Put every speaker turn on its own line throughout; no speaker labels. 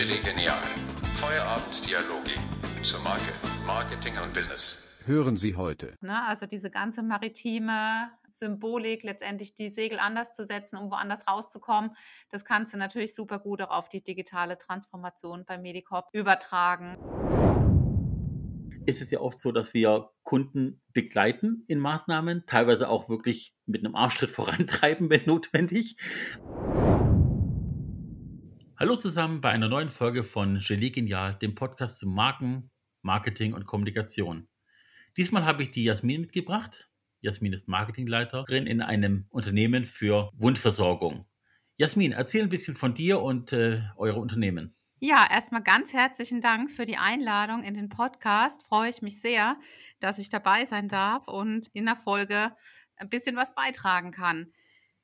Chili Genial. Feierabenddialoge zur Marke, Marketing und Business.
Hören Sie heute.
Ne? Also diese ganze maritime Symbolik, letztendlich die Segel anders zu setzen, um woanders rauszukommen, das kannst du natürlich super gut auch auf die digitale Transformation bei Medicorp übertragen.
Ist es ja oft so, dass wir Kunden begleiten in Maßnahmen, teilweise auch wirklich mit einem Arschtritt vorantreiben, wenn notwendig. Hallo zusammen bei einer neuen Folge von Genie Genial, dem Podcast zu Marken, Marketing und Kommunikation. Diesmal habe ich die Jasmin mitgebracht. Jasmin ist Marketingleiterin in einem Unternehmen für Wundversorgung. Jasmin, erzähl ein bisschen von dir und äh, eure Unternehmen.
Ja, erstmal ganz herzlichen Dank für die Einladung in den Podcast. Freue ich mich sehr, dass ich dabei sein darf und in der Folge ein bisschen was beitragen kann.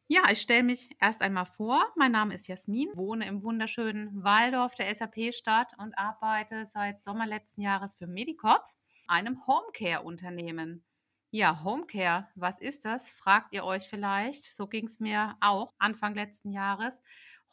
Ja, ich stelle mich erst einmal vor. Mein Name ist Jasmin, wohne im wunderschönen Waldorf der SAP-Stadt und arbeite seit Sommer letzten Jahres für Medicops, einem Homecare-Unternehmen. Ja, Homecare, was ist das? Fragt ihr euch vielleicht. So ging es mir auch Anfang letzten Jahres.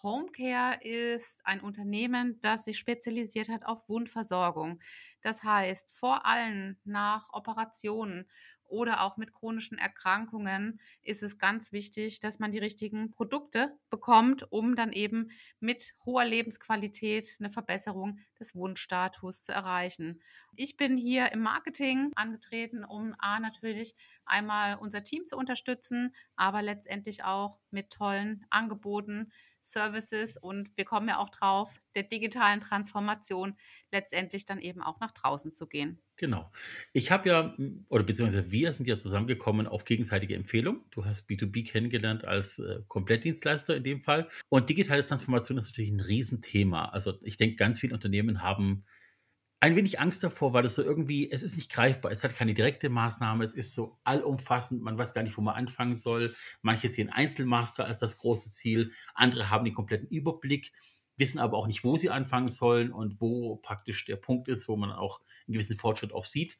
Homecare ist ein Unternehmen, das sich spezialisiert hat auf Wundversorgung. Das heißt, vor allem nach Operationen oder auch mit chronischen Erkrankungen ist es ganz wichtig, dass man die richtigen Produkte bekommt, um dann eben mit hoher Lebensqualität eine Verbesserung des Wundstatus zu erreichen. Ich bin hier im Marketing angetreten, um A natürlich einmal unser Team zu unterstützen, aber letztendlich auch mit tollen Angeboten Services und wir kommen ja auch drauf, der digitalen Transformation letztendlich dann eben auch nach draußen zu gehen.
Genau. Ich habe ja, oder beziehungsweise wir sind ja zusammengekommen auf gegenseitige Empfehlung. Du hast B2B kennengelernt als äh, Komplettdienstleister in dem Fall. Und digitale Transformation ist natürlich ein Riesenthema. Also ich denke, ganz viele Unternehmen haben ein wenig Angst davor, weil es so irgendwie, es ist nicht greifbar, es hat keine direkte Maßnahme, es ist so allumfassend, man weiß gar nicht, wo man anfangen soll. Manche sehen Einzelmaster als das große Ziel, andere haben den kompletten Überblick, wissen aber auch nicht, wo sie anfangen sollen und wo praktisch der Punkt ist, wo man auch einen gewissen Fortschritt auch sieht.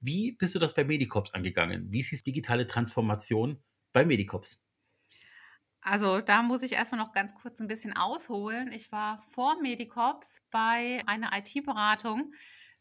Wie bist du das bei Medicops angegangen? Wie siehst du digitale Transformation bei Medicops?
Also da muss ich erstmal noch ganz kurz ein bisschen ausholen. Ich war vor Medicops bei einer IT-Beratung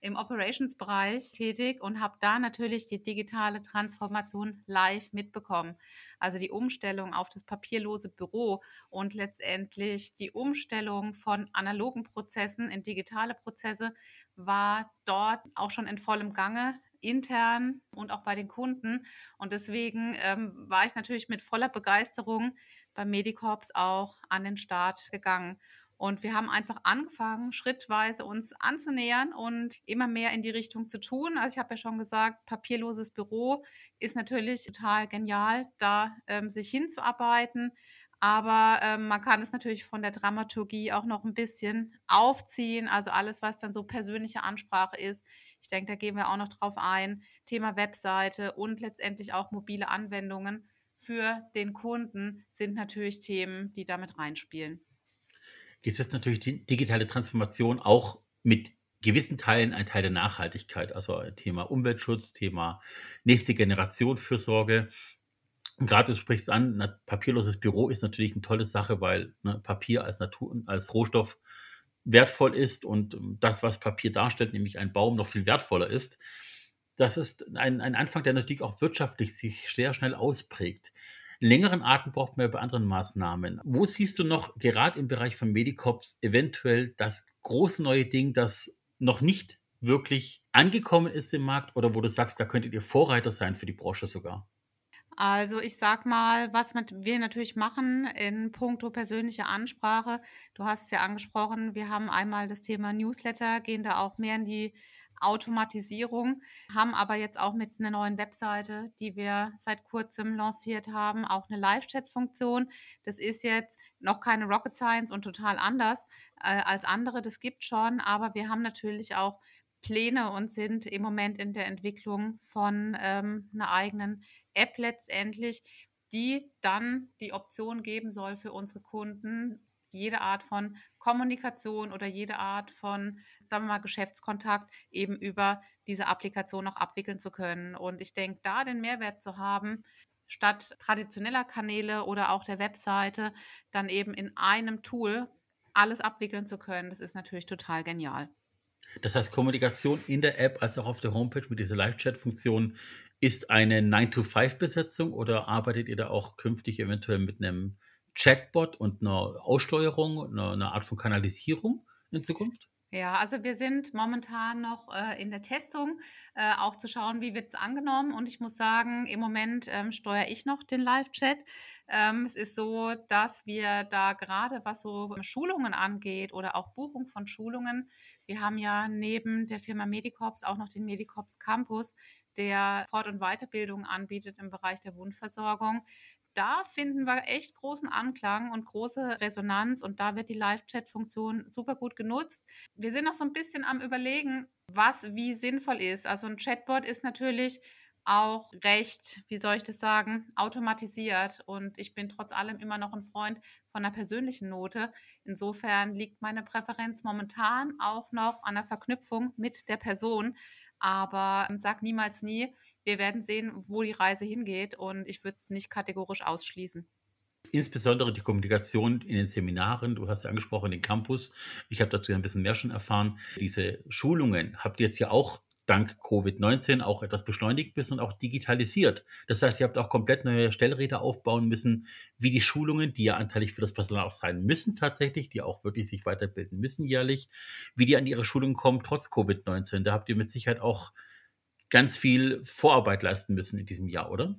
im Operations-Bereich tätig und habe da natürlich die digitale Transformation live mitbekommen. Also die Umstellung auf das papierlose Büro und letztendlich die Umstellung von analogen Prozessen in digitale Prozesse war dort auch schon in vollem Gange intern und auch bei den Kunden. Und deswegen ähm, war ich natürlich mit voller Begeisterung bei Medicorps auch an den Start gegangen. Und wir haben einfach angefangen, schrittweise uns anzunähern und immer mehr in die Richtung zu tun. Also ich habe ja schon gesagt, papierloses Büro ist natürlich total genial, da ähm, sich hinzuarbeiten. Aber ähm, man kann es natürlich von der Dramaturgie auch noch ein bisschen aufziehen. Also alles, was dann so persönliche Ansprache ist. Ich denke, da gehen wir auch noch drauf ein. Thema Webseite und letztendlich auch mobile Anwendungen für den Kunden sind natürlich Themen, die damit reinspielen.
Jetzt ist natürlich die digitale Transformation auch mit gewissen Teilen ein Teil der Nachhaltigkeit, also Thema Umweltschutz, Thema nächste Generation Fürsorge. Und gerade du sprichst an, ein papierloses Büro ist natürlich eine tolle Sache, weil ne, Papier als Natur, als Rohstoff wertvoll ist und das, was Papier darstellt, nämlich ein Baum, noch viel wertvoller ist das ist ein, ein Anfang, der natürlich auch wirtschaftlich sich sehr schnell ausprägt. Längeren Atem braucht man ja bei anderen Maßnahmen. Wo siehst du noch gerade im Bereich von Medicops eventuell das große neue Ding, das noch nicht wirklich angekommen ist im Markt oder wo du sagst, da könntet ihr Vorreiter sein für die Branche sogar?
Also ich sag mal, was wir natürlich machen in puncto persönliche Ansprache. Du hast es ja angesprochen, wir haben einmal das Thema Newsletter, gehen da auch mehr in die Automatisierung, haben aber jetzt auch mit einer neuen Webseite, die wir seit kurzem lanciert haben, auch eine Live-Chat-Funktion. Das ist jetzt noch keine Rocket Science und total anders äh, als andere, das gibt schon, aber wir haben natürlich auch Pläne und sind im Moment in der Entwicklung von ähm, einer eigenen App letztendlich, die dann die Option geben soll für unsere Kunden, jede Art von Kommunikation oder jede Art von, sagen wir mal, Geschäftskontakt eben über diese Applikation auch abwickeln zu können. Und ich denke, da den Mehrwert zu haben, statt traditioneller Kanäle oder auch der Webseite, dann eben in einem Tool alles abwickeln zu können, das ist natürlich total genial.
Das heißt, Kommunikation in der App als auch auf der Homepage mit dieser Live-Chat-Funktion ist eine 9-to-5-Besetzung oder arbeitet ihr da auch künftig eventuell mit einem Chatbot und einer Aussteuerung, einer, einer Art von Kanalisierung in Zukunft?
Ja, also wir sind momentan noch äh, in der Testung, äh, auch zu schauen, wie wird es angenommen. Und ich muss sagen, im Moment ähm, steuere ich noch den Live-Chat. Ähm, es ist so, dass wir da gerade, was so Schulungen angeht oder auch Buchung von Schulungen, wir haben ja neben der Firma Medicorps auch noch den Medicorps Campus, der Fort- und Weiterbildung anbietet im Bereich der Wundversorgung da finden wir echt großen Anklang und große Resonanz und da wird die Live-Chat-Funktion super gut genutzt. Wir sind noch so ein bisschen am Überlegen, was wie sinnvoll ist. Also ein Chatbot ist natürlich auch recht, wie soll ich das sagen, automatisiert. Und ich bin trotz allem immer noch ein Freund von einer persönlichen Note. Insofern liegt meine Präferenz momentan auch noch an der Verknüpfung mit der Person. Aber ähm, sag niemals nie. Wir werden sehen, wo die Reise hingeht und ich würde es nicht kategorisch ausschließen.
Insbesondere die Kommunikation in den Seminaren, du hast ja angesprochen, den Campus. Ich habe dazu ein bisschen mehr schon erfahren. Diese Schulungen habt ihr jetzt ja auch dank Covid-19 auch etwas beschleunigt müssen und auch digitalisiert. Das heißt, ihr habt auch komplett neue Stellräder aufbauen müssen, wie die Schulungen, die ja anteilig für das Personal auch sein müssen tatsächlich, die auch wirklich sich weiterbilden müssen jährlich, wie die an ihre Schulungen kommen, trotz Covid-19. Da habt ihr mit Sicherheit auch ganz viel Vorarbeit leisten müssen in diesem Jahr, oder?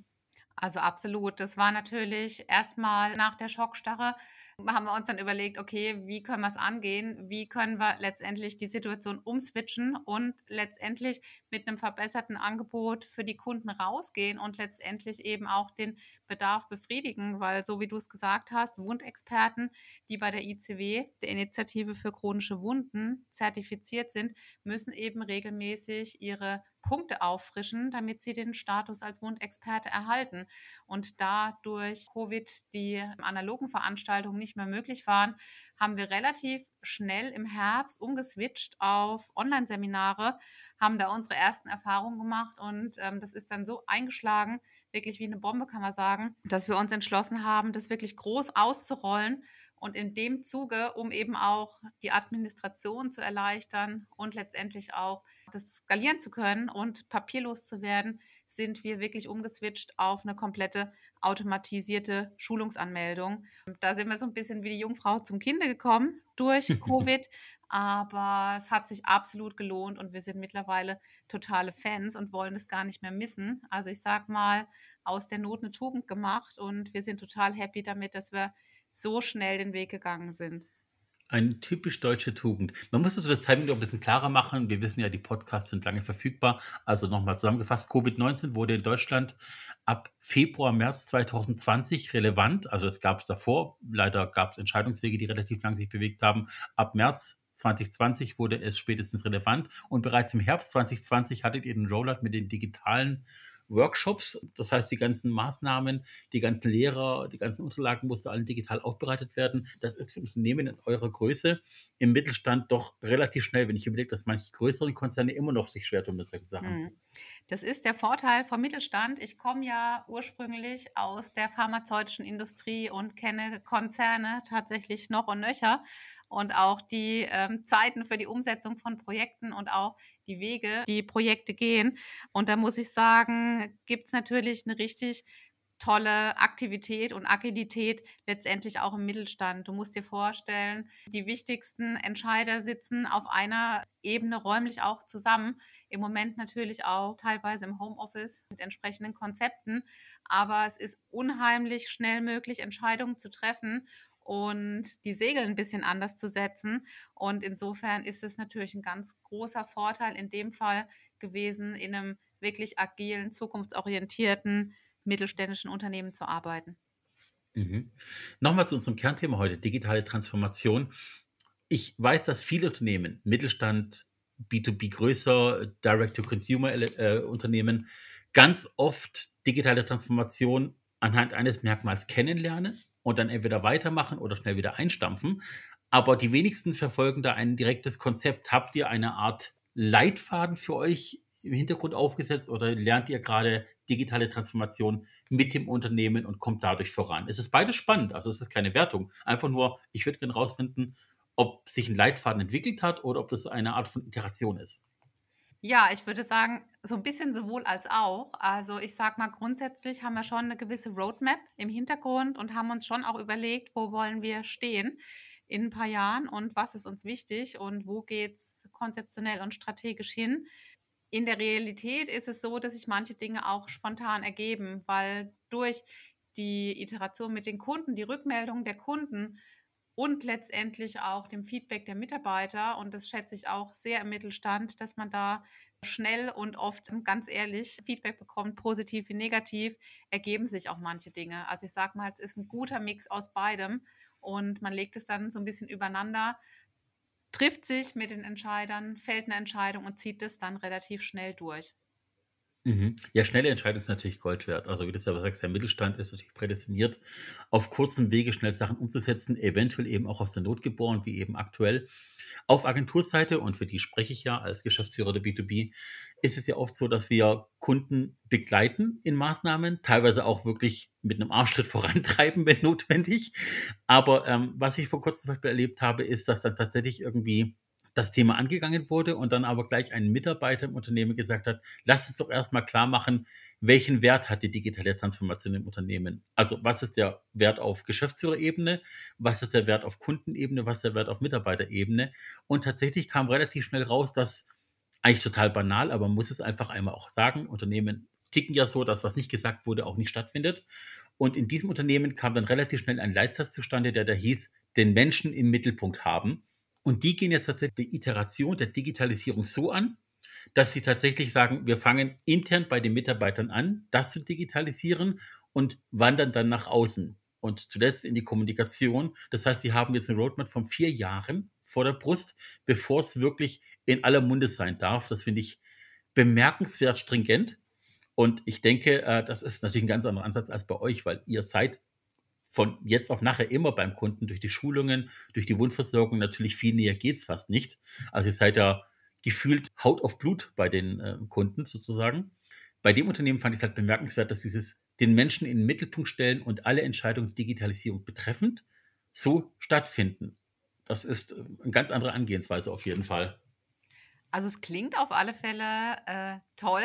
Also absolut. Das war natürlich erstmal nach der Schockstarre haben wir uns dann überlegt, okay, wie können wir es angehen? Wie können wir letztendlich die Situation umswitchen und letztendlich mit einem verbesserten Angebot für die Kunden rausgehen und letztendlich eben auch den Bedarf befriedigen, weil so wie du es gesagt hast, Wundexperten, die bei der ICW, der Initiative für chronische Wunden, zertifiziert sind, müssen eben regelmäßig ihre Punkte auffrischen, damit sie den Status als Wundexperte erhalten. Und da durch Covid die analogen Veranstaltungen nicht mehr möglich waren, haben wir relativ schnell im Herbst umgeswitcht auf Online-Seminare, haben da unsere ersten Erfahrungen gemacht und ähm, das ist dann so eingeschlagen, wirklich wie eine Bombe kann man sagen, dass wir uns entschlossen haben, das wirklich groß auszurollen und in dem Zuge, um eben auch die Administration zu erleichtern und letztendlich auch das skalieren zu können und papierlos zu werden, sind wir wirklich umgeswitcht auf eine komplette automatisierte Schulungsanmeldung. Da sind wir so ein bisschen wie die Jungfrau zum Kinde gekommen durch Covid, aber es hat sich absolut gelohnt und wir sind mittlerweile totale Fans und wollen es gar nicht mehr missen. Also ich sag mal, aus der Not eine Tugend gemacht und wir sind total happy damit, dass wir so schnell den Weg gegangen sind.
Eine typisch deutsche Tugend. Man muss also das Timing noch ein bisschen klarer machen. Wir wissen ja, die Podcasts sind lange verfügbar. Also nochmal zusammengefasst, Covid-19 wurde in Deutschland ab Februar, März 2020 relevant. Also es gab es davor. Leider gab es Entscheidungswege, die relativ lang sich bewegt haben. Ab März 2020 wurde es spätestens relevant. Und bereits im Herbst 2020 hattet ihr den Rollout mit den digitalen Workshops. Das heißt, die ganzen Maßnahmen, die ganzen Lehrer, die ganzen Unterlagen mussten alle digital aufbereitet werden. Das ist für Unternehmen in eurer Größe im Mittelstand doch relativ schnell, wenn ich überlege, dass manche größeren Konzerne immer noch sich schwer tun mit solchen Sachen. Hm.
Das ist der Vorteil vom Mittelstand. Ich komme ja ursprünglich aus der pharmazeutischen Industrie und kenne Konzerne tatsächlich noch und nöcher und auch die ähm, Zeiten für die Umsetzung von Projekten und auch die Wege, die Projekte gehen. Und da muss ich sagen, gibt es natürlich eine richtig tolle Aktivität und Agilität letztendlich auch im Mittelstand. Du musst dir vorstellen, die wichtigsten Entscheider sitzen auf einer Ebene räumlich auch zusammen. Im Moment natürlich auch teilweise im Homeoffice mit entsprechenden Konzepten. Aber es ist unheimlich schnell möglich, Entscheidungen zu treffen und die Segel ein bisschen anders zu setzen. Und insofern ist es natürlich ein ganz großer Vorteil in dem Fall gewesen, in einem wirklich agilen, zukunftsorientierten mittelständischen Unternehmen zu arbeiten.
Mhm. Nochmal zu unserem Kernthema heute, digitale Transformation. Ich weiß, dass viele Unternehmen, Mittelstand, B2B größer, Direct-to-Consumer-Unternehmen, äh, ganz oft digitale Transformation anhand eines Merkmals kennenlernen und dann entweder weitermachen oder schnell wieder einstampfen. Aber die wenigsten verfolgen da ein direktes Konzept. Habt ihr eine Art Leitfaden für euch im Hintergrund aufgesetzt oder lernt ihr gerade digitale Transformation mit dem Unternehmen und kommt dadurch voran? Es ist beides spannend, also es ist keine Wertung. Einfach nur, ich würde gerne rausfinden, ob sich ein Leitfaden entwickelt hat oder ob das eine Art von Iteration ist.
Ja, ich würde sagen, so ein bisschen sowohl als auch. Also ich sage mal, grundsätzlich haben wir schon eine gewisse Roadmap im Hintergrund und haben uns schon auch überlegt, wo wollen wir stehen in ein paar Jahren und was ist uns wichtig und wo geht es konzeptionell und strategisch hin. In der Realität ist es so, dass sich manche Dinge auch spontan ergeben, weil durch die Iteration mit den Kunden, die Rückmeldung der Kunden und letztendlich auch dem Feedback der Mitarbeiter. Und das schätze ich auch sehr im Mittelstand, dass man da schnell und oft ganz ehrlich Feedback bekommt, positiv wie negativ, ergeben sich auch manche Dinge. Also ich sage mal, es ist ein guter Mix aus beidem und man legt es dann so ein bisschen übereinander, trifft sich mit den Entscheidern, fällt eine Entscheidung und zieht es dann relativ schnell durch.
Mhm. Ja, schnelle Entscheidung ist natürlich Gold wert. Also wie du selber sagst, der Mittelstand ist natürlich prädestiniert, auf kurzem Wege schnell Sachen umzusetzen, eventuell eben auch aus der Not geboren, wie eben aktuell. Auf Agenturseite, und für die spreche ich ja als Geschäftsführer der B2B, ist es ja oft so, dass wir Kunden begleiten in Maßnahmen, teilweise auch wirklich mit einem Arschtritt vorantreiben, wenn notwendig. Aber ähm, was ich vor kurzem zum Beispiel erlebt habe, ist, dass dann tatsächlich irgendwie das Thema angegangen wurde und dann aber gleich ein Mitarbeiter im Unternehmen gesagt hat, lass es doch erstmal klar machen, welchen Wert hat die digitale Transformation im Unternehmen? Also was ist der Wert auf Geschäftsführerebene, was ist der Wert auf Kundenebene, was ist der Wert auf Mitarbeiterebene? Und tatsächlich kam relativ schnell raus, dass eigentlich total banal, aber man muss es einfach einmal auch sagen, Unternehmen ticken ja so, dass was nicht gesagt wurde, auch nicht stattfindet. Und in diesem Unternehmen kam dann relativ schnell ein Leitsatz zustande, der da hieß, den Menschen im Mittelpunkt haben. Und die gehen jetzt tatsächlich die Iteration der Digitalisierung so an, dass sie tatsächlich sagen, wir fangen intern bei den Mitarbeitern an, das zu digitalisieren und wandern dann nach außen und zuletzt in die Kommunikation. Das heißt, die haben jetzt eine Roadmap von vier Jahren vor der Brust, bevor es wirklich in aller Munde sein darf. Das finde ich bemerkenswert stringent. Und ich denke, äh, das ist natürlich ein ganz anderer Ansatz als bei euch, weil ihr seid von jetzt auf nachher immer beim Kunden durch die Schulungen, durch die Wundversorgung natürlich viel näher geht es fast nicht. Also ihr seid ja gefühlt Haut auf Blut bei den äh, Kunden sozusagen. Bei dem Unternehmen fand ich es halt bemerkenswert, dass dieses den Menschen in den Mittelpunkt stellen und alle Entscheidungen Digitalisierung betreffend so stattfinden. Das ist äh, eine ganz andere Angehensweise auf jeden Fall.
Also es klingt auf alle Fälle äh, toll.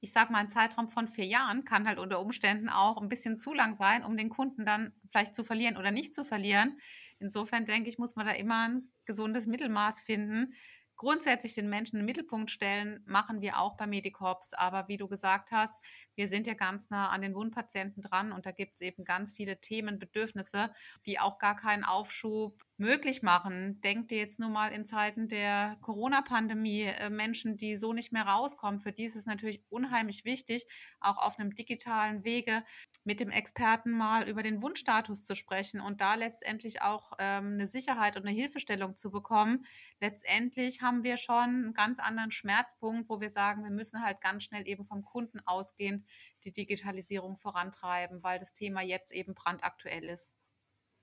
Ich sage mal, ein Zeitraum von vier Jahren kann halt unter Umständen auch ein bisschen zu lang sein, um den Kunden dann vielleicht zu verlieren oder nicht zu verlieren. Insofern denke ich, muss man da immer ein gesundes Mittelmaß finden grundsätzlich den Menschen im Mittelpunkt stellen, machen wir auch bei Medicorps. Aber wie du gesagt hast, wir sind ja ganz nah an den Wundpatienten dran und da gibt es eben ganz viele Themen, Bedürfnisse, die auch gar keinen Aufschub möglich machen. Denkt ihr jetzt nur mal in Zeiten der Corona-Pandemie, äh, Menschen, die so nicht mehr rauskommen, für die ist es natürlich unheimlich wichtig, auch auf einem digitalen Wege mit dem Experten mal über den Wunschstatus zu sprechen und da letztendlich auch ähm, eine Sicherheit und eine Hilfestellung zu bekommen. Letztendlich haben wir schon einen ganz anderen Schmerzpunkt, wo wir sagen, wir müssen halt ganz schnell eben vom Kunden ausgehend die Digitalisierung vorantreiben, weil das Thema jetzt eben brandaktuell ist.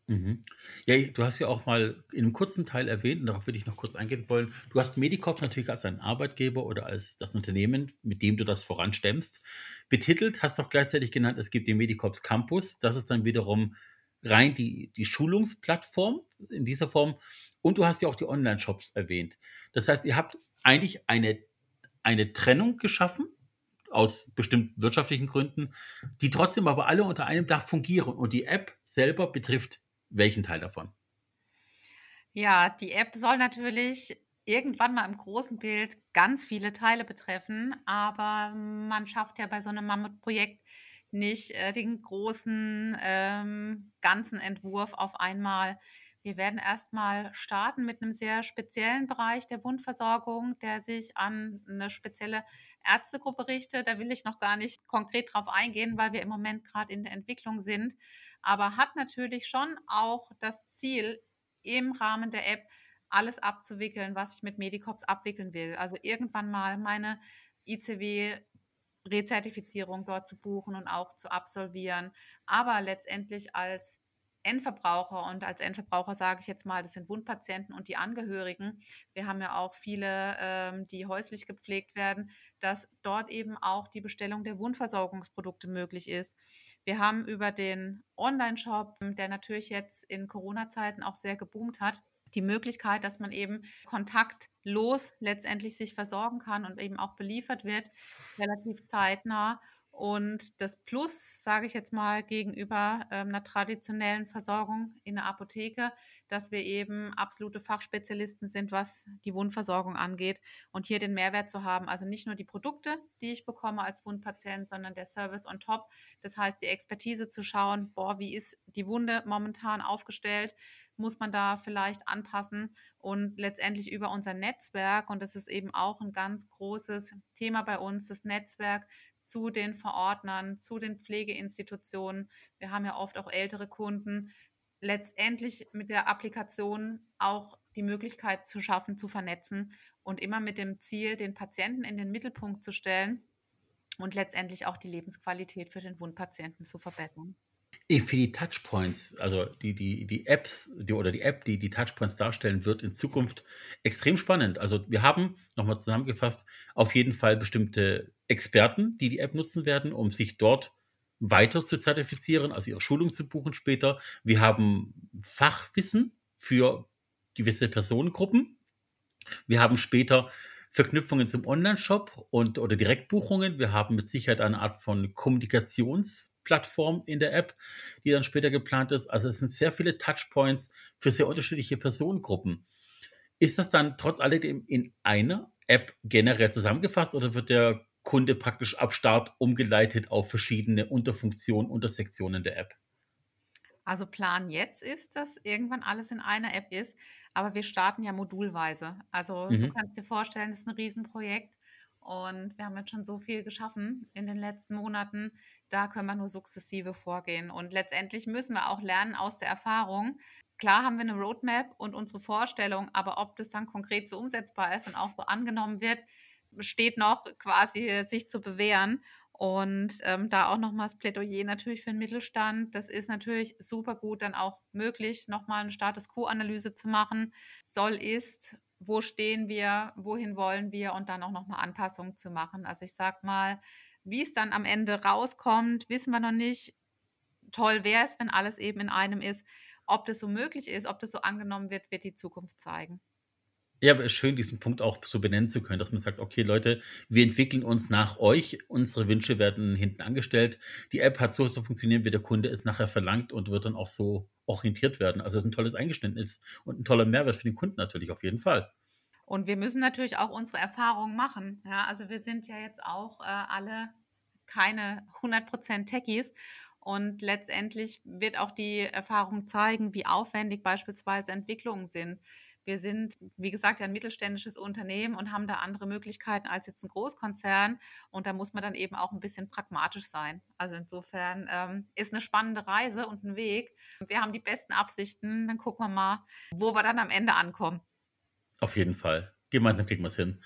Mhm. Ja, du hast ja auch mal in einem kurzen Teil erwähnt, und darauf würde ich noch kurz eingehen wollen, du hast Medicorp natürlich als deinen Arbeitgeber oder als das Unternehmen, mit dem du das voranstemmst, betitelt, hast auch gleichzeitig genannt, es gibt den Medicorps Campus, das ist dann wiederum rein die, die Schulungsplattform in dieser Form und du hast ja auch die Online-Shops erwähnt. Das heißt, ihr habt eigentlich eine, eine Trennung geschaffen aus bestimmten wirtschaftlichen Gründen, die trotzdem aber alle unter einem Dach fungieren und die App selber betrifft welchen Teil davon?
Ja, die App soll natürlich irgendwann mal im großen Bild ganz viele Teile betreffen, aber man schafft ja bei so einem Mammutprojekt nicht äh, den großen ähm, ganzen Entwurf auf einmal. Wir werden erstmal starten mit einem sehr speziellen Bereich der Wundversorgung, der sich an eine spezielle Ärztegruppe richtet. Da will ich noch gar nicht konkret drauf eingehen, weil wir im Moment gerade in der Entwicklung sind aber hat natürlich schon auch das Ziel, im Rahmen der App alles abzuwickeln, was ich mit Medicops abwickeln will. Also irgendwann mal meine ICW Rezertifizierung dort zu buchen und auch zu absolvieren, aber letztendlich als Endverbraucher und als Endverbraucher sage ich jetzt mal, das sind Wundpatienten und die Angehörigen. Wir haben ja auch viele, ähm, die häuslich gepflegt werden, dass dort eben auch die Bestellung der Wundversorgungsprodukte möglich ist. Wir haben über den Online-Shop, der natürlich jetzt in Corona-Zeiten auch sehr geboomt hat, die Möglichkeit, dass man eben kontaktlos letztendlich sich versorgen kann und eben auch beliefert wird, relativ zeitnah. Und das Plus, sage ich jetzt mal, gegenüber ähm, einer traditionellen Versorgung in der Apotheke, dass wir eben absolute Fachspezialisten sind, was die Wundversorgung angeht und hier den Mehrwert zu haben. Also nicht nur die Produkte, die ich bekomme als Wundpatient, sondern der Service on top. Das heißt, die Expertise zu schauen, boah, wie ist die Wunde momentan aufgestellt? Muss man da vielleicht anpassen? Und letztendlich über unser Netzwerk, und das ist eben auch ein ganz großes Thema bei uns, das Netzwerk zu den Verordnern, zu den Pflegeinstitutionen. Wir haben ja oft auch ältere Kunden. Letztendlich mit der Applikation auch die Möglichkeit zu schaffen, zu vernetzen und immer mit dem Ziel, den Patienten in den Mittelpunkt zu stellen und letztendlich auch die Lebensqualität für den Wundpatienten zu verbessern.
Für die Touchpoints, also die, die, die Apps die, oder die App, die die Touchpoints darstellen, wird in Zukunft extrem spannend. Also wir haben, nochmal zusammengefasst, auf jeden Fall bestimmte Experten, die die App nutzen werden, um sich dort weiter zu zertifizieren, also ihre Schulung zu buchen später. Wir haben Fachwissen für gewisse Personengruppen. Wir haben später Verknüpfungen zum Online-Shop und oder Direktbuchungen. Wir haben mit Sicherheit eine Art von Kommunikationsplattform in der App, die dann später geplant ist. Also es sind sehr viele Touchpoints für sehr unterschiedliche Personengruppen. Ist das dann trotz alledem in einer App generell zusammengefasst oder wird der Kunde praktisch ab Start umgeleitet auf verschiedene Unterfunktionen, Untersektionen der App?
Also Plan jetzt ist, dass irgendwann alles in einer App ist, aber wir starten ja modulweise. Also du
Mhm.
kannst dir vorstellen, das ist ein Riesenprojekt und wir haben jetzt schon so viel geschaffen in den letzten Monaten. Da können wir nur sukzessive vorgehen und letztendlich müssen wir auch lernen aus der Erfahrung. Klar haben wir eine Roadmap und unsere Vorstellung, aber ob das dann konkret so umsetzbar ist und auch so angenommen wird, steht noch quasi sich zu bewähren. Und ähm, da auch nochmals Plädoyer natürlich für den Mittelstand. Das ist natürlich super gut, dann auch möglich, nochmal eine Status Quo-Analyse zu machen. Soll ist, wo stehen wir, wohin wollen wir und dann auch nochmal Anpassungen zu machen. Also ich sag mal, wie es dann am Ende rauskommt, wissen wir noch nicht. Toll wäre es, wenn alles eben in einem ist. Ob das so möglich ist, ob das so angenommen wird, wird die Zukunft zeigen.
Ja, aber es ist schön, diesen Punkt auch so benennen zu können, dass man sagt, okay, Leute, wir entwickeln uns nach euch, unsere Wünsche werden hinten angestellt. Die App hat so zu funktionieren, wie der Kunde es nachher verlangt und wird dann auch so orientiert werden. Also es ist ein tolles Eingeständnis und ein toller Mehrwert für den Kunden natürlich auf jeden Fall.
Und wir müssen natürlich auch unsere Erfahrungen machen. Ja, also wir sind ja jetzt auch äh, alle keine 100% Techies. Und letztendlich wird auch die Erfahrung zeigen, wie aufwendig beispielsweise Entwicklungen sind. Wir sind, wie gesagt, ein mittelständisches Unternehmen und haben da andere Möglichkeiten als jetzt ein Großkonzern. Und da muss man dann eben auch ein bisschen pragmatisch sein. Also insofern ähm, ist eine spannende Reise und ein Weg. Wir haben die besten Absichten. Dann gucken wir mal, wo wir dann am Ende ankommen.
Auf jeden Fall. Gemeinsam kriegen wir es hin.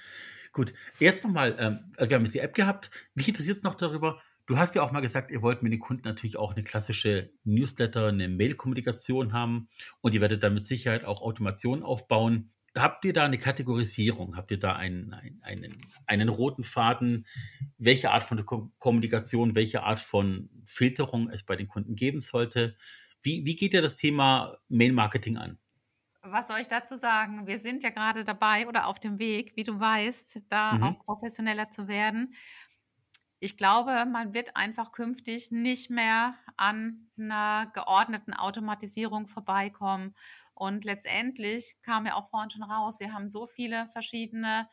Gut, jetzt nochmal, ähm, wir haben jetzt die App gehabt. Mich interessiert es noch darüber, du hast ja auch mal gesagt, ihr wollt mit den Kunden natürlich auch eine klassische Newsletter, eine Mail-Kommunikation haben und ihr werdet da mit Sicherheit auch Automation aufbauen. Habt ihr da eine Kategorisierung? Habt ihr da einen, einen, einen, einen roten Faden, welche Art von Ko- Kommunikation, welche Art von Filterung es bei den Kunden geben sollte? Wie, wie geht ihr das Thema Mail-Marketing an?
Was soll ich dazu sagen? Wir sind ja gerade dabei oder auf dem Weg, wie du weißt, da
Mhm.
auch professioneller zu werden. Ich glaube, man wird einfach künftig nicht mehr an einer geordneten Automatisierung vorbeikommen. Und letztendlich kam ja auch vorhin schon raus, wir haben so viele verschiedene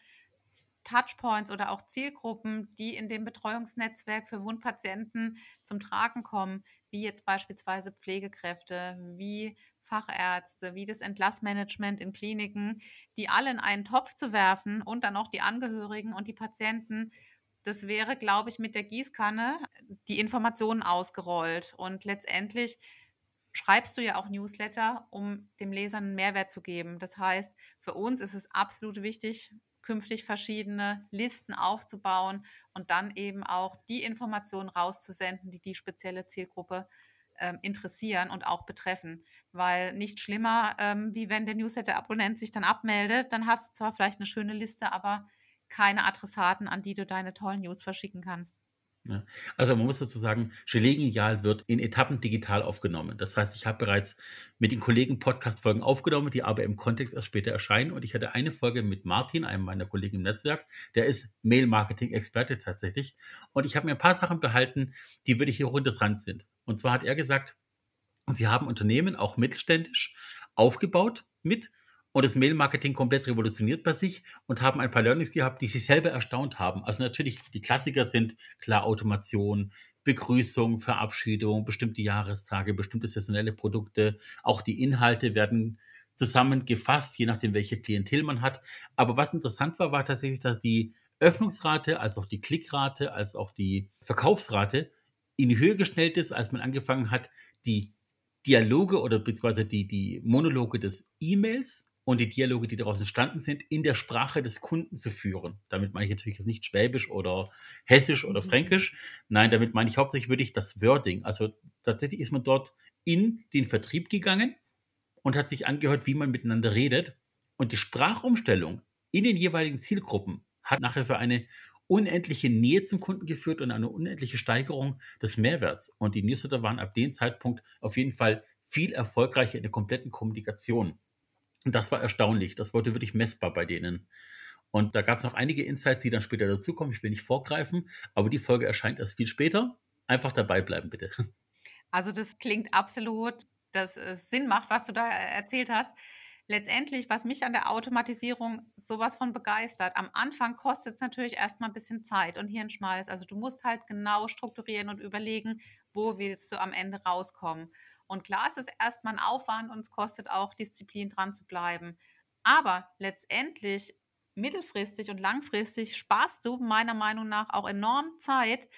Touchpoints oder auch Zielgruppen, die in dem Betreuungsnetzwerk für Wundpatienten zum Tragen kommen, wie jetzt beispielsweise Pflegekräfte, wie Fachärzte, wie das Entlassmanagement in Kliniken, die alle in einen Topf zu werfen und dann auch die Angehörigen und die Patienten. Das wäre, glaube ich, mit der Gießkanne die Informationen ausgerollt. Und letztendlich schreibst du ja auch Newsletter, um dem Leser einen Mehrwert zu geben. Das heißt, für uns ist es absolut wichtig, künftig verschiedene Listen aufzubauen und dann eben auch die Informationen rauszusenden, die die spezielle Zielgruppe ähm, interessieren und auch betreffen. Weil nicht schlimmer, ähm, wie wenn der Newsletter-Abonnent sich dann abmeldet, dann hast du zwar vielleicht eine schöne Liste, aber keine Adressaten, an die du deine tollen News verschicken kannst.
Ja. Also man muss sozusagen, Gelee-Genial wird in Etappen digital aufgenommen. Das heißt, ich habe bereits mit den Kollegen Podcast-Folgen aufgenommen, die aber im Kontext erst später erscheinen. Und ich hatte eine Folge mit Martin, einem meiner Kollegen im Netzwerk, der ist Mail-Marketing-Experte tatsächlich. Und ich habe mir ein paar Sachen behalten, die wirklich hier hochinteressant sind. Und zwar hat er gesagt, sie haben Unternehmen, auch mittelständisch, aufgebaut mit und das Mail-Marketing komplett revolutioniert bei sich und haben ein paar Learnings gehabt, die sich selber erstaunt haben. Also natürlich, die Klassiker sind klar Automation, Begrüßung, Verabschiedung, bestimmte Jahrestage, bestimmte saisonelle Produkte. Auch die Inhalte werden zusammengefasst, je nachdem, welche Klientel man hat. Aber was interessant war, war tatsächlich, dass die Öffnungsrate, als auch die Klickrate, als auch die Verkaufsrate in Höhe geschnellt ist, als man angefangen hat, die Dialoge oder beziehungsweise die, die Monologe des E-Mails und die Dialoge, die daraus entstanden sind, in der Sprache des Kunden zu führen. Damit meine ich natürlich nicht Schwäbisch oder Hessisch oder mhm. Fränkisch. Nein, damit meine ich hauptsächlich wirklich das Wording. Also tatsächlich ist man dort in den Vertrieb gegangen und hat sich angehört, wie man miteinander redet. Und die Sprachumstellung in den jeweiligen Zielgruppen hat nachher für eine unendliche Nähe zum Kunden geführt und eine unendliche Steigerung des Mehrwerts. Und die Newsletter waren ab dem Zeitpunkt auf jeden Fall viel erfolgreicher in der kompletten Kommunikation. Und das war erstaunlich. Das wurde wirklich messbar bei denen. Und da gab es noch einige Insights, die dann später dazukommen. Ich will nicht vorgreifen, aber die Folge erscheint erst viel später. Einfach dabei bleiben, bitte.
Also das klingt absolut, dass es Sinn macht, was du da erzählt hast. Letztendlich, was mich an der Automatisierung sowas von begeistert, am Anfang kostet es natürlich erstmal ein bisschen Zeit und Hirnschmalz. Also du musst halt genau strukturieren und überlegen, wo willst du am Ende rauskommen. Und klar ist es erstmal ein Aufwand und es kostet auch Disziplin dran zu bleiben. Aber letztendlich mittelfristig und langfristig sparst du meiner Meinung nach auch enorm Zeit,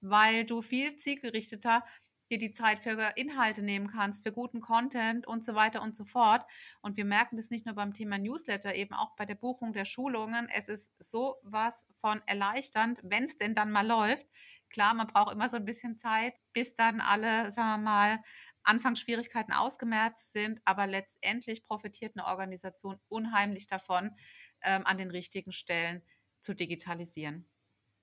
weil du viel zielgerichteter dir die Zeit für Inhalte nehmen kannst, für guten Content und so weiter und so fort. Und wir merken das nicht nur beim Thema Newsletter, eben auch bei der Buchung der Schulungen. Es ist so was von erleichternd, wenn es denn dann mal läuft. Klar, man braucht immer so ein bisschen Zeit, bis dann alle, sagen wir mal, Anfangsschwierigkeiten ausgemerzt sind, aber letztendlich profitiert eine Organisation unheimlich davon, ähm, an den richtigen Stellen zu digitalisieren.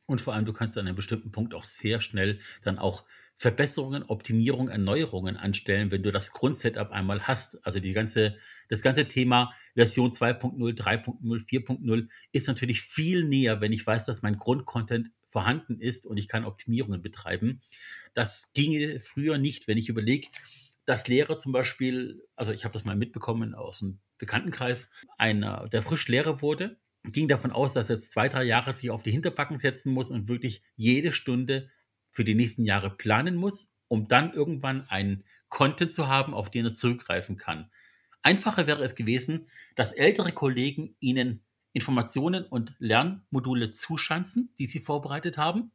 Und vor allem, du kannst an einem bestimmten Punkt auch sehr schnell dann auch Verbesserungen, Optimierungen, Erneuerungen anstellen, wenn du das Grundsetup einmal hast. Also die ganze, das ganze Thema Version 2.0, 3.0, 4.0 ist natürlich viel näher, wenn ich weiß, dass mein Grundcontent vorhanden ist und ich kann Optimierungen betreiben. Das ginge früher nicht, wenn ich überlege, dass Lehrer zum Beispiel, also ich habe das mal mitbekommen aus dem Bekanntenkreis, einer, der frisch Lehrer wurde, ging davon aus, dass er jetzt zwei, drei Jahre sich auf die Hinterbacken setzen muss und wirklich jede Stunde für die nächsten Jahre planen muss, um dann irgendwann einen Content zu haben, auf den er zurückgreifen kann. Einfacher wäre es gewesen, dass ältere Kollegen ihnen Informationen und Lernmodule zuschanzen, die sie vorbereitet haben,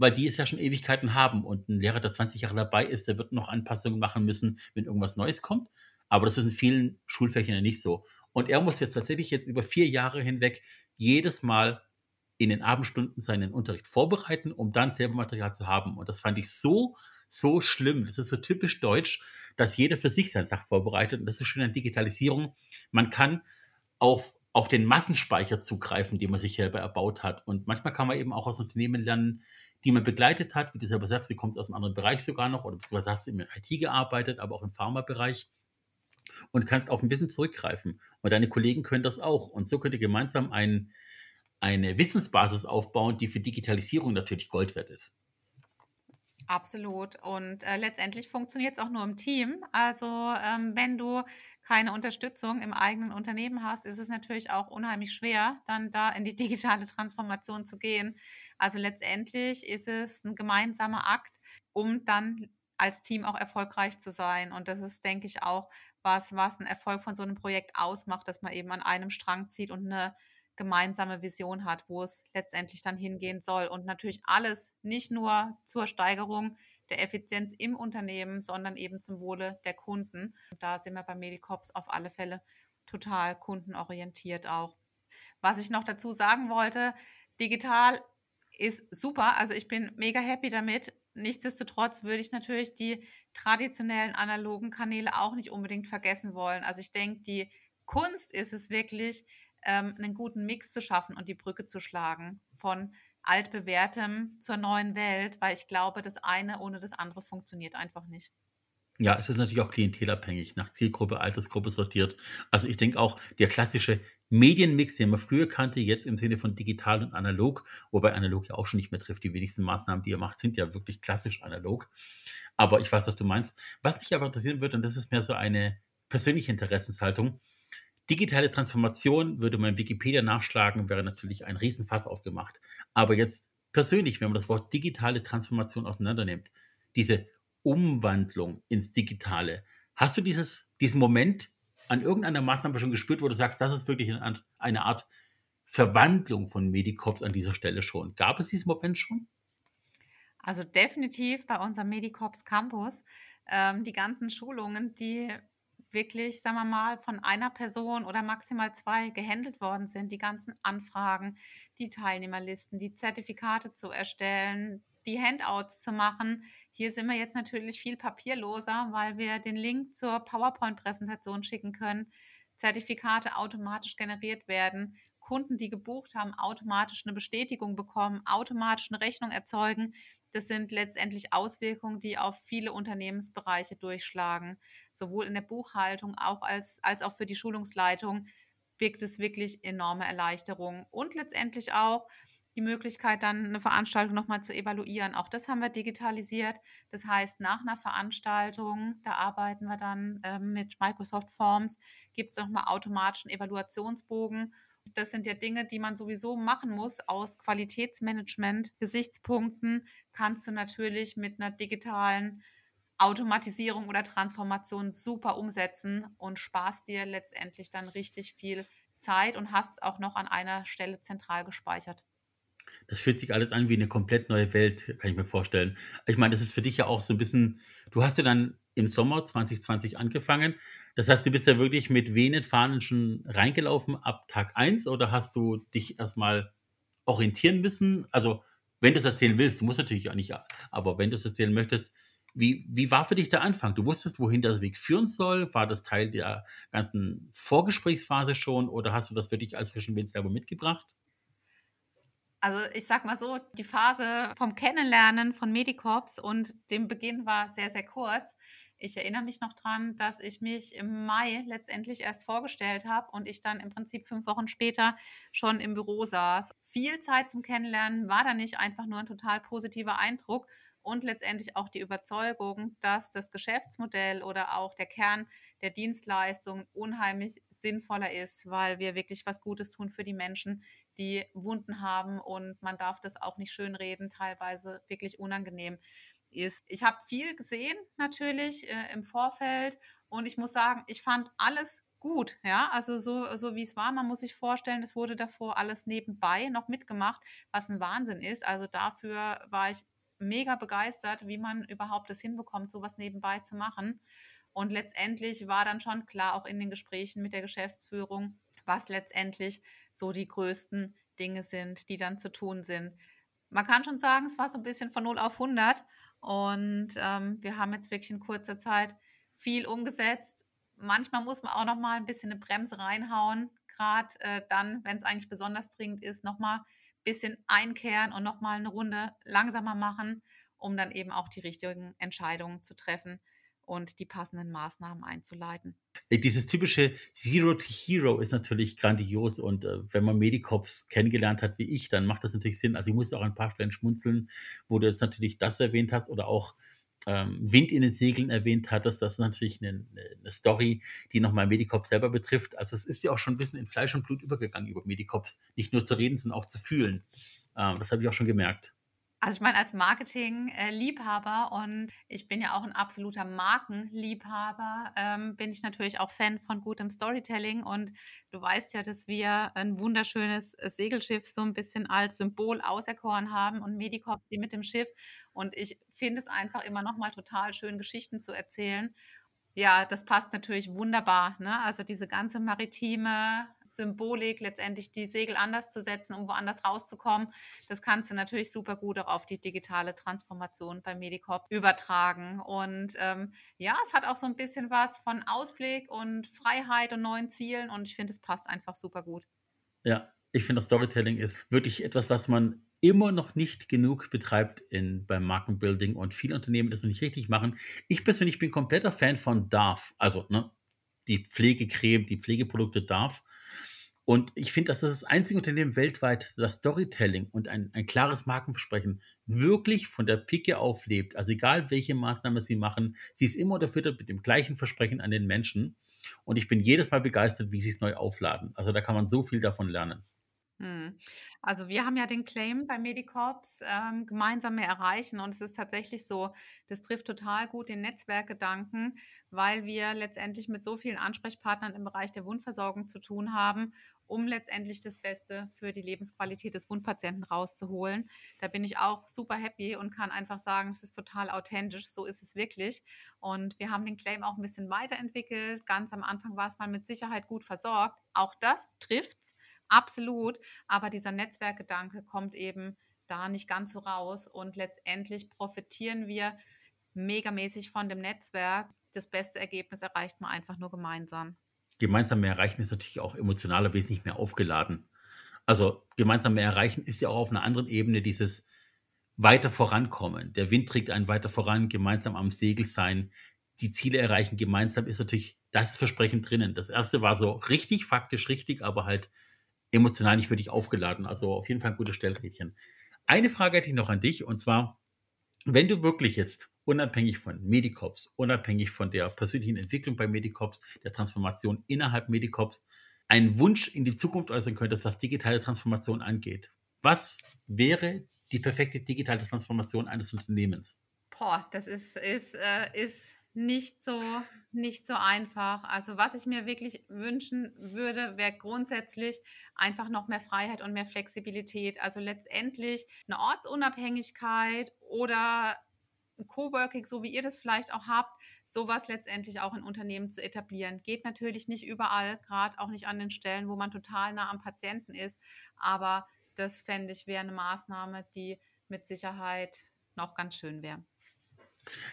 weil die es ja schon Ewigkeiten haben. Und ein Lehrer, der 20 Jahre dabei ist, der wird noch Anpassungen machen müssen, wenn irgendwas Neues kommt. Aber das ist in vielen Schulfächern ja nicht so. Und er muss jetzt tatsächlich jetzt über vier Jahre hinweg jedes Mal in den Abendstunden seinen Unterricht vorbereiten, um dann selber Material zu haben. Und das fand ich so, so schlimm. Das ist so typisch deutsch, dass jeder für sich sein Sach vorbereitet. Und das ist schön an Digitalisierung. Man kann auf auf den Massenspeicher zugreifen, den man sich selber erbaut hat. Und manchmal kann man eben auch aus Unternehmen lernen, die man begleitet hat. Wie du selber sagst, du kommst aus einem anderen Bereich sogar noch oder beziehungsweise hast du im IT gearbeitet, aber auch im Pharmabereich und kannst auf ein Wissen zurückgreifen. Und deine Kollegen können das auch. Und so könnt ihr gemeinsam ein, eine Wissensbasis aufbauen, die für Digitalisierung natürlich Gold wert ist.
Absolut. Und äh, letztendlich funktioniert es auch nur im Team. Also ähm, wenn du keine Unterstützung im eigenen Unternehmen hast, ist es natürlich auch unheimlich schwer, dann da in die digitale Transformation zu gehen. Also letztendlich ist es ein gemeinsamer Akt, um dann als Team auch erfolgreich zu sein. Und das ist, denke ich, auch was, was ein Erfolg von so einem Projekt ausmacht, dass man eben an einem Strang zieht und eine gemeinsame Vision hat, wo es letztendlich dann hingehen soll. Und natürlich alles nicht nur zur Steigerung der Effizienz im Unternehmen, sondern eben zum Wohle der Kunden. Und da sind wir bei Medicops auf alle Fälle total kundenorientiert auch. Was ich noch dazu sagen wollte, digital ist super. Also ich bin mega happy damit. Nichtsdestotrotz würde ich natürlich die traditionellen analogen Kanäle auch nicht unbedingt vergessen wollen. Also ich denke, die Kunst ist es wirklich, ähm, einen guten Mix zu schaffen und die Brücke zu schlagen von altbewährtem zur neuen Welt, weil ich glaube, das eine ohne das andere funktioniert einfach nicht.
Ja, es ist natürlich auch klientelabhängig, nach Zielgruppe, Altersgruppe sortiert. Also ich denke auch, der klassische Medienmix, den man früher kannte, jetzt im Sinne von digital und analog, wobei analog ja auch schon nicht mehr trifft. Die wenigsten Maßnahmen, die ihr macht, sind ja wirklich klassisch analog. Aber ich weiß, was du meinst. Was mich aber interessieren würde, und das ist mehr so eine persönliche Interessenshaltung, digitale Transformation würde man Wikipedia nachschlagen, wäre natürlich ein Riesenfass aufgemacht. Aber jetzt persönlich, wenn man das Wort digitale Transformation auseinandernimmt, diese Umwandlung ins Digitale. Hast du dieses, diesen Moment an irgendeiner Maßnahme schon gespürt, wo du sagst, das ist wirklich eine Art Verwandlung von Medicops an dieser Stelle schon? Gab es diesen Moment schon?
Also definitiv bei unserem Medicops Campus. Ähm, die ganzen Schulungen, die wirklich, sagen wir mal, von einer Person oder maximal zwei gehandelt worden sind, die ganzen Anfragen, die Teilnehmerlisten, die Zertifikate zu erstellen, die Handouts zu machen. Hier sind wir jetzt natürlich viel papierloser, weil wir den Link zur PowerPoint-Präsentation schicken können, Zertifikate automatisch generiert werden, Kunden, die gebucht haben, automatisch eine Bestätigung bekommen, automatisch eine Rechnung erzeugen. Das sind letztendlich Auswirkungen, die auf viele Unternehmensbereiche durchschlagen. Sowohl in der Buchhaltung auch als, als auch für die Schulungsleitung wirkt es wirklich enorme Erleichterung. Und letztendlich auch die Möglichkeit, dann eine Veranstaltung nochmal zu evaluieren. Auch das haben wir digitalisiert. Das heißt, nach einer Veranstaltung, da arbeiten wir dann äh, mit Microsoft Forms, gibt es nochmal automatischen Evaluationsbogen. Das sind ja Dinge, die man sowieso machen muss. Aus Qualitätsmanagement-Gesichtspunkten kannst du natürlich mit einer digitalen Automatisierung oder Transformation super umsetzen und sparst dir letztendlich dann richtig viel Zeit und hast es auch noch an einer Stelle zentral gespeichert
das fühlt sich alles an wie eine komplett neue Welt, kann ich mir vorstellen. Ich meine, das ist für dich ja auch so ein bisschen, du hast ja dann im Sommer 2020 angefangen. Das heißt, du bist ja wirklich mit wenig Fahnen schon reingelaufen ab Tag 1 oder hast du dich erstmal orientieren müssen? Also, wenn du es erzählen willst, du musst natürlich auch nicht, aber wenn du es erzählen möchtest, wie, wie war für dich der Anfang? Du wusstest, wohin der Weg führen soll? War das Teil der ganzen Vorgesprächsphase schon oder hast du das für dich als frischen Wind selber mitgebracht?
Also ich sag mal so, die Phase vom Kennenlernen von Medicorps und dem Beginn war sehr, sehr kurz. Ich erinnere mich noch dran, dass ich mich im Mai letztendlich erst vorgestellt habe und ich dann im Prinzip fünf Wochen später schon im Büro saß. Viel Zeit zum Kennenlernen war da nicht einfach nur ein total positiver Eindruck und letztendlich auch die Überzeugung, dass das Geschäftsmodell oder auch der Kern der Dienstleistung unheimlich sinnvoller ist, weil wir wirklich was Gutes tun für die Menschen, die Wunden haben und man darf das auch nicht schönreden, teilweise wirklich unangenehm ist. Ich habe viel gesehen natürlich äh, im Vorfeld und ich muss sagen, ich fand alles gut, ja, also so, so wie es war, man muss sich vorstellen, es wurde davor alles nebenbei noch mitgemacht, was ein Wahnsinn ist. Also dafür war ich mega begeistert, wie man überhaupt das hinbekommt, sowas nebenbei zu machen. Und letztendlich war dann schon klar, auch in den Gesprächen mit der Geschäftsführung, was letztendlich so die größten Dinge sind, die dann zu tun sind. Man kann schon sagen, es war so ein bisschen von 0 auf 100 und ähm, wir haben jetzt wirklich in kurzer Zeit viel umgesetzt. Manchmal muss man auch noch mal ein bisschen eine Bremse reinhauen, gerade äh, dann, wenn es eigentlich besonders dringend ist, noch mal bisschen einkehren und nochmal eine Runde langsamer machen, um dann eben auch die richtigen Entscheidungen zu treffen und die passenden Maßnahmen einzuleiten.
Äh, dieses typische Zero to Hero ist natürlich grandios und äh, wenn man Medicops kennengelernt hat wie ich, dann macht das natürlich Sinn. Also ich muss auch ein paar Stellen schmunzeln, wo du jetzt natürlich das erwähnt hast oder auch ähm, Wind in den Segeln erwähnt hattest, das ist natürlich eine, eine Story, die nochmal Medicops selber betrifft. Also es ist ja auch schon ein bisschen in Fleisch und Blut übergegangen über Medicops, nicht nur zu reden, sondern auch zu fühlen. Ähm, das habe ich auch schon gemerkt.
Also ich meine, als Marketing-Liebhaber und ich bin ja auch ein absoluter Markenliebhaber, ähm, bin ich natürlich auch Fan von gutem Storytelling und du weißt ja, dass wir ein wunderschönes Segelschiff so ein bisschen als Symbol auserkoren haben und Medicorp die mit dem Schiff und ich finde es einfach immer noch mal total schön, Geschichten zu erzählen. Ja, das passt natürlich wunderbar. Ne? Also diese ganze maritime Symbolik, letztendlich die Segel anders zu setzen, um woanders rauszukommen. Das kannst du natürlich super gut auch auf die digitale Transformation bei Medicorp übertragen. Und ähm, ja, es hat auch so ein bisschen was von Ausblick und Freiheit und neuen Zielen und ich finde, es passt einfach super gut.
Ja, ich finde, Storytelling ist wirklich etwas, was man immer noch nicht genug betreibt in, beim Markenbuilding und viele Unternehmen das noch nicht richtig machen. Ich persönlich bin kompletter Fan von Darf, also ne, die Pflegecreme, die Pflegeprodukte Darf. Und ich finde, das ist das einzige Unternehmen weltweit, das Storytelling und ein, ein klares Markenversprechen wirklich von der Pike auflebt. Also egal, welche Maßnahme sie machen, sie ist immer unterfüttert mit dem gleichen Versprechen an den Menschen. Und ich bin jedes Mal begeistert, wie sie es neu aufladen. Also da kann man so viel davon lernen.
Hm. Also wir haben ja den Claim bei Medicorps ähm, gemeinsam mehr erreichen und es ist tatsächlich so, das trifft total gut den Netzwerkgedanken, weil wir letztendlich mit so vielen Ansprechpartnern im Bereich der Wundversorgung zu tun haben, um letztendlich das Beste für die Lebensqualität des Wundpatienten rauszuholen. Da bin ich auch super happy und kann einfach sagen, es ist total authentisch, so ist es wirklich. Und wir haben den Claim auch ein bisschen weiterentwickelt. Ganz am Anfang war es mal mit Sicherheit gut versorgt. Auch das trifft's Absolut. Aber dieser Netzwerkgedanke kommt eben da nicht ganz so raus. Und letztendlich profitieren wir megamäßig von dem Netzwerk. Das beste Ergebnis erreicht man einfach nur gemeinsam.
Gemeinsam mehr erreichen ist natürlich auch emotionaler wesentlich mehr aufgeladen. Also gemeinsam mehr erreichen ist ja auch auf einer anderen Ebene dieses weiter vorankommen. Der Wind trägt einen weiter voran, gemeinsam am Segel sein, die Ziele erreichen gemeinsam ist natürlich das Versprechen drinnen. Das erste war so richtig, faktisch richtig, aber halt emotional nicht für dich aufgeladen. Also auf jeden Fall ein gutes Stellrädchen. Eine Frage hätte ich noch an dich und zwar, wenn du wirklich jetzt unabhängig von Medicops, unabhängig von der persönlichen Entwicklung bei Medicops, der Transformation innerhalb Medicops, einen Wunsch in die Zukunft äußern könntest, was digitale Transformation angeht. Was wäre die perfekte digitale Transformation eines Unternehmens?
Boah, das ist, ist, äh, ist nicht so, nicht so einfach. Also was ich mir wirklich wünschen würde, wäre grundsätzlich einfach noch mehr Freiheit und mehr Flexibilität. Also letztendlich eine Ortsunabhängigkeit oder Coworking, so wie ihr das vielleicht auch habt, sowas letztendlich auch in Unternehmen zu etablieren. Geht natürlich nicht überall, gerade auch nicht an den Stellen, wo man total nah am Patienten ist. Aber das fände ich wäre eine Maßnahme, die mit Sicherheit noch ganz schön wäre.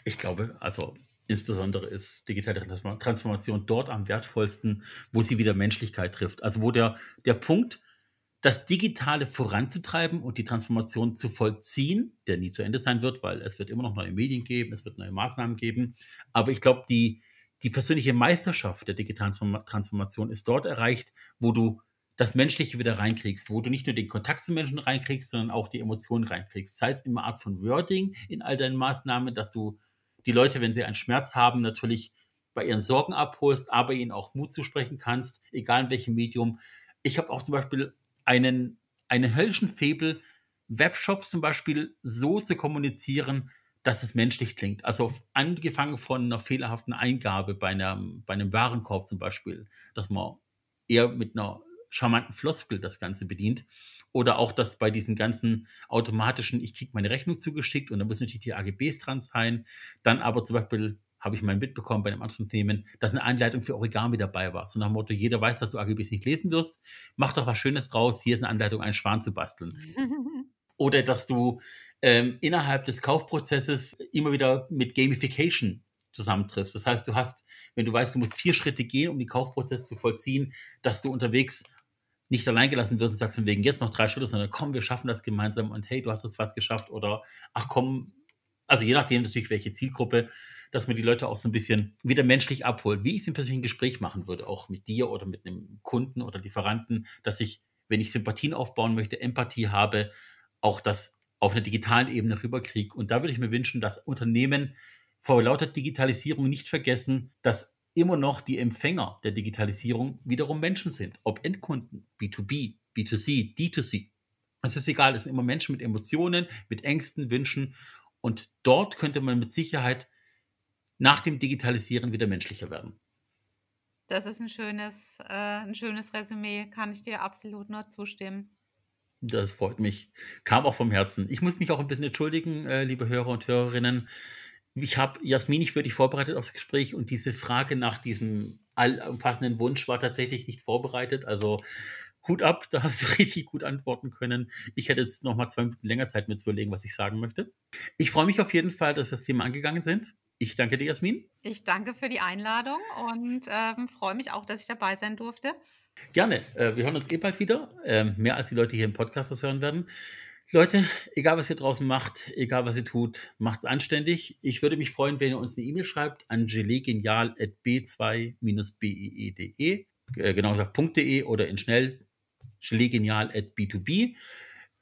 Ich glaube, also Insbesondere ist digitale Transformation dort am wertvollsten, wo sie wieder Menschlichkeit trifft. Also wo der, der Punkt, das Digitale voranzutreiben und die Transformation zu vollziehen, der nie zu Ende sein wird, weil es wird immer noch neue Medien geben, es wird neue Maßnahmen geben. Aber ich glaube, die, die persönliche Meisterschaft der digitalen Transformation ist dort erreicht, wo du das Menschliche wieder reinkriegst, wo du nicht nur den Kontakt zu Menschen reinkriegst, sondern auch die Emotionen reinkriegst. Sei es immer Art von Wording in all deinen Maßnahmen, dass du die Leute, wenn sie einen Schmerz haben, natürlich bei ihren Sorgen abholst, aber ihnen auch Mut zusprechen kannst, egal in welchem Medium. Ich habe auch zum Beispiel einen, einen höllischen Febel, Webshops zum Beispiel so zu kommunizieren, dass es menschlich klingt. Also angefangen von einer fehlerhaften Eingabe bei, einer, bei einem Warenkorb zum Beispiel, dass man eher mit einer charmanten Floskel das Ganze bedient. Oder auch, dass bei diesen ganzen automatischen, ich kriege meine Rechnung zugeschickt und da müssen natürlich die AGBs dran sein. Dann aber zum Beispiel habe ich mal mitbekommen bei einem anderen Unternehmen, dass eine Anleitung für Origami dabei war. So nach dem Motto, jeder weiß, dass du AGBs nicht lesen wirst. Mach doch was Schönes draus. Hier ist eine Anleitung, einen Schwan zu basteln. Oder dass du ähm, innerhalb des Kaufprozesses immer wieder mit Gamification zusammentriffst. Das heißt, du hast, wenn du weißt, du musst vier Schritte gehen, um den Kaufprozess zu vollziehen, dass du unterwegs nicht allein gelassen wirst und sagst, wegen jetzt noch drei Schritte, sondern komm, wir schaffen das gemeinsam und hey, du hast es fast geschafft oder ach komm, also je nachdem natürlich welche Zielgruppe, dass man die Leute auch so ein bisschen wieder menschlich abholt, wie ich es im persönlichen Gespräch machen würde, auch mit dir oder mit einem Kunden oder Lieferanten, dass ich, wenn ich Sympathien aufbauen möchte, Empathie habe, auch das auf einer digitalen Ebene rüberkriege. Und da würde ich mir wünschen, dass Unternehmen vor lauter Digitalisierung nicht vergessen, dass immer noch die Empfänger der Digitalisierung wiederum Menschen sind. Ob Endkunden, B2B, B2C, D2C. Es ist egal, es sind immer Menschen mit Emotionen, mit Ängsten, Wünschen. Und dort könnte man mit Sicherheit nach dem Digitalisieren wieder menschlicher werden.
Das ist ein schönes, äh, ein schönes Resümee, kann ich dir absolut nur zustimmen.
Das freut mich. Kam auch vom Herzen. Ich muss mich auch ein bisschen entschuldigen, äh, liebe Hörer und Hörerinnen ich habe Jasmin nicht für dich vorbereitet aufs Gespräch und diese Frage nach diesem allumfassenden Wunsch war tatsächlich nicht vorbereitet. Also Hut ab, da hast du richtig gut antworten können. Ich hätte jetzt noch mal zwei Minuten länger Zeit, mir zu überlegen, was ich sagen möchte. Ich freue mich auf jeden Fall, dass wir das Thema angegangen sind. Ich danke dir, Jasmin.
Ich danke für die Einladung und ähm, freue mich auch, dass ich dabei sein durfte.
Gerne. Äh, wir hören uns eh bald wieder. Ähm, mehr als die Leute hier im Podcast das hören werden. Leute, egal was ihr draußen macht, egal was ihr tut, macht's anständig. Ich würde mich freuen, wenn ihr uns eine E-Mail schreibt an gelegenial.b2-bee.de, äh, genau gesagt .de oder in schnell gelegenial.b2b.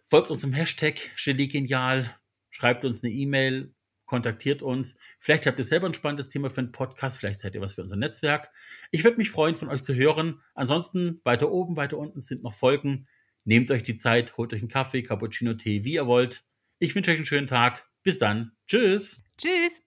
Folgt uns im Hashtag gelegenial, schreibt uns eine E-Mail, kontaktiert uns. Vielleicht habt ihr selber ein spannendes Thema für einen Podcast, vielleicht seid ihr was für unser Netzwerk. Ich würde mich freuen, von euch zu hören. Ansonsten weiter oben, weiter unten sind noch Folgen. Nehmt euch die Zeit, holt euch einen Kaffee, Cappuccino, Tee, wie ihr wollt. Ich wünsche euch einen schönen Tag. Bis dann. Tschüss.
Tschüss.